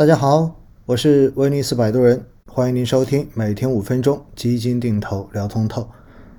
大家好，我是威尼斯摆渡人，欢迎您收听每天五分钟基金定投聊通透。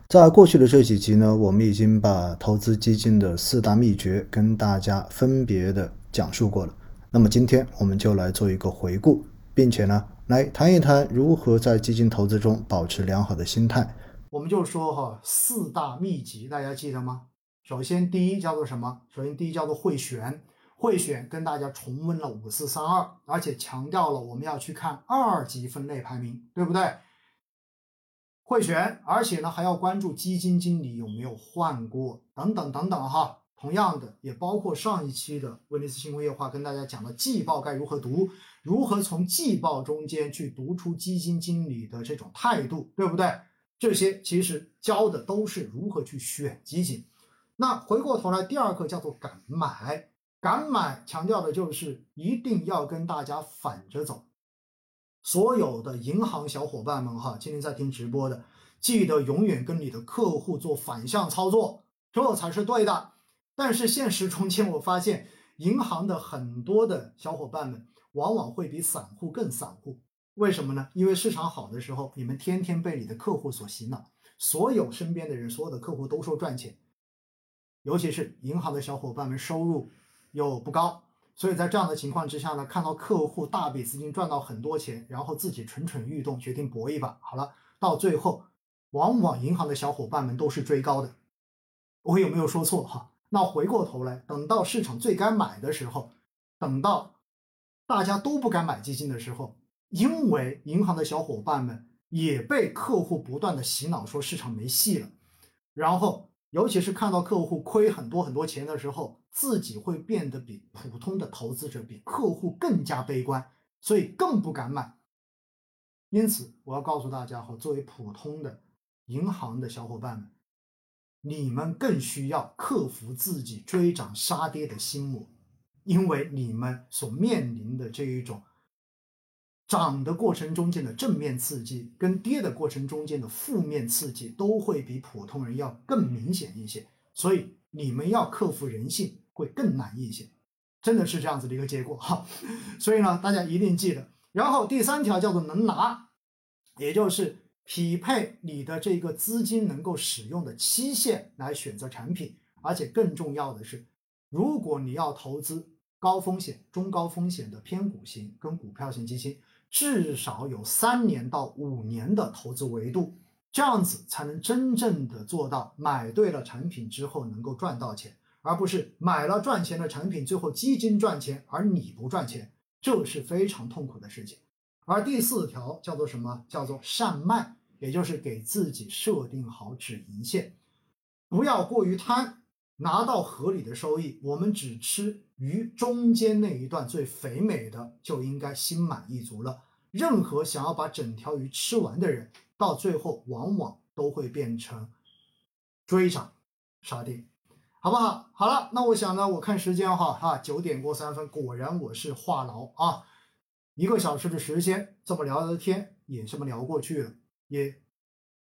在过去的这几集呢，我们已经把投资基金的四大秘诀跟大家分别的讲述过了。那么今天我们就来做一个回顾，并且呢，来谈一谈如何在基金投资中保持良好的心态。我们就说哈，四大秘籍，大家记得吗？首先第一叫做什么？首先第一叫做会选。会选跟大家重温了五四三二，而且强调了我们要去看二级分类排名，对不对？会选，而且呢还要关注基金经理有没有换过，等等等等哈。同样的，也包括上一期的威尼斯新工业化跟大家讲的季报该如何读，如何从季报中间去读出基金经理的这种态度，对不对？这些其实教的都是如何去选基金。那回过头来，第二课叫做敢买。敢买强调的就是一定要跟大家反着走。所有的银行小伙伴们哈，今天在听直播的，记得永远跟你的客户做反向操作，这才是对的。但是现实中间，我发现银行的很多的小伙伴们往往会比散户更散户。为什么呢？因为市场好的时候，你们天天被你的客户所洗脑，所有身边的人，所有的客户都说赚钱，尤其是银行的小伙伴们收入。又不高，所以在这样的情况之下呢，看到客户大笔资金赚到很多钱，然后自己蠢蠢欲动，决定搏一把。好了，到最后，往往银行的小伙伴们都是追高的。我有没有说错哈？那回过头来，等到市场最该买的时候，等到大家都不敢买基金的时候，因为银行的小伙伴们也被客户不断的洗脑说市场没戏了，然后。尤其是看到客户亏很多很多钱的时候，自己会变得比普通的投资者、比客户更加悲观，所以更不敢买。因此，我要告诉大家哈，作为普通的银行的小伙伴们，你们更需要克服自己追涨杀跌的心魔，因为你们所面临的这一种。涨的过程中间的正面刺激，跟跌的过程中间的负面刺激，都会比普通人要更明显一些，所以你们要克服人性会更难一些，真的是这样子的一个结果哈。所以呢，大家一定记得。然后第三条叫做能拿，也就是匹配你的这个资金能够使用的期限来选择产品，而且更重要的是，如果你要投资高风险、中高风险的偏股型跟股票型基金。至少有三年到五年的投资维度，这样子才能真正的做到买对了产品之后能够赚到钱，而不是买了赚钱的产品，最后基金赚钱而你不赚钱，这是非常痛苦的事情。而第四条叫做什么？叫做善卖，也就是给自己设定好止盈线，不要过于贪，拿到合理的收益，我们只吃。鱼中间那一段最肥美的就应该心满意足了。任何想要把整条鱼吃完的人，到最后往往都会变成追涨杀跌，好不好？好了，那我想呢，我看时间哈，哈，九点过三分，果然我是话痨啊，一个小时的时间这么聊的天也这么聊过去了，也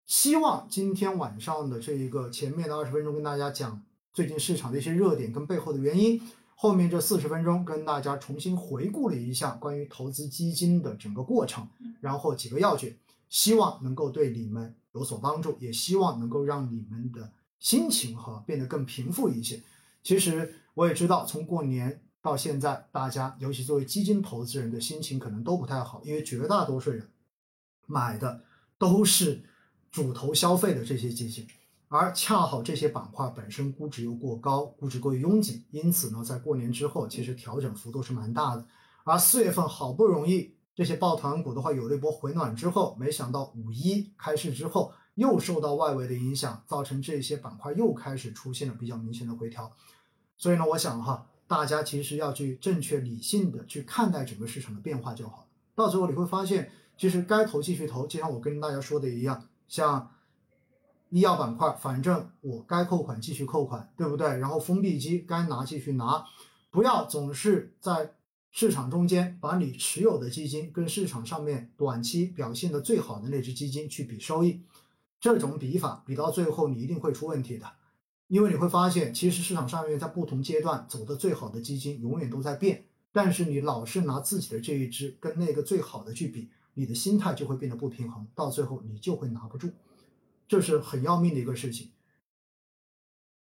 希望今天晚上的这一个前面的二十分钟跟大家讲最近市场的一些热点跟背后的原因。后面这四十分钟跟大家重新回顾了一下关于投资基金的整个过程，然后几个要诀，希望能够对你们有所帮助，也希望能够让你们的心情哈变得更平复一些。其实我也知道，从过年到现在，大家尤其作为基金投资人的心情可能都不太好，因为绝大多数人买的都是主投消费的这些基金。而恰好这些板块本身估值又过高，估值过于拥挤，因此呢，在过年之后其实调整幅度是蛮大的。而四月份好不容易这些抱团股的话有了一波回暖之后，没想到五一开市之后又受到外围的影响，造成这些板块又开始出现了比较明显的回调。所以呢，我想哈，大家其实要去正确理性的去看待整个市场的变化就好了。到最后你会发现，其实该投继续投，就像我跟大家说的一样，像。医药板块，反正我该扣款继续扣款，对不对？然后封闭基该拿继续拿，不要总是在市场中间把你持有的基金跟市场上面短期表现的最好的那只基金去比收益。这种比法比到最后你一定会出问题的，因为你会发现其实市场上面在不同阶段走的最好的基金永远都在变，但是你老是拿自己的这一只跟那个最好的去比，你的心态就会变得不平衡，到最后你就会拿不住。这是很要命的一个事情。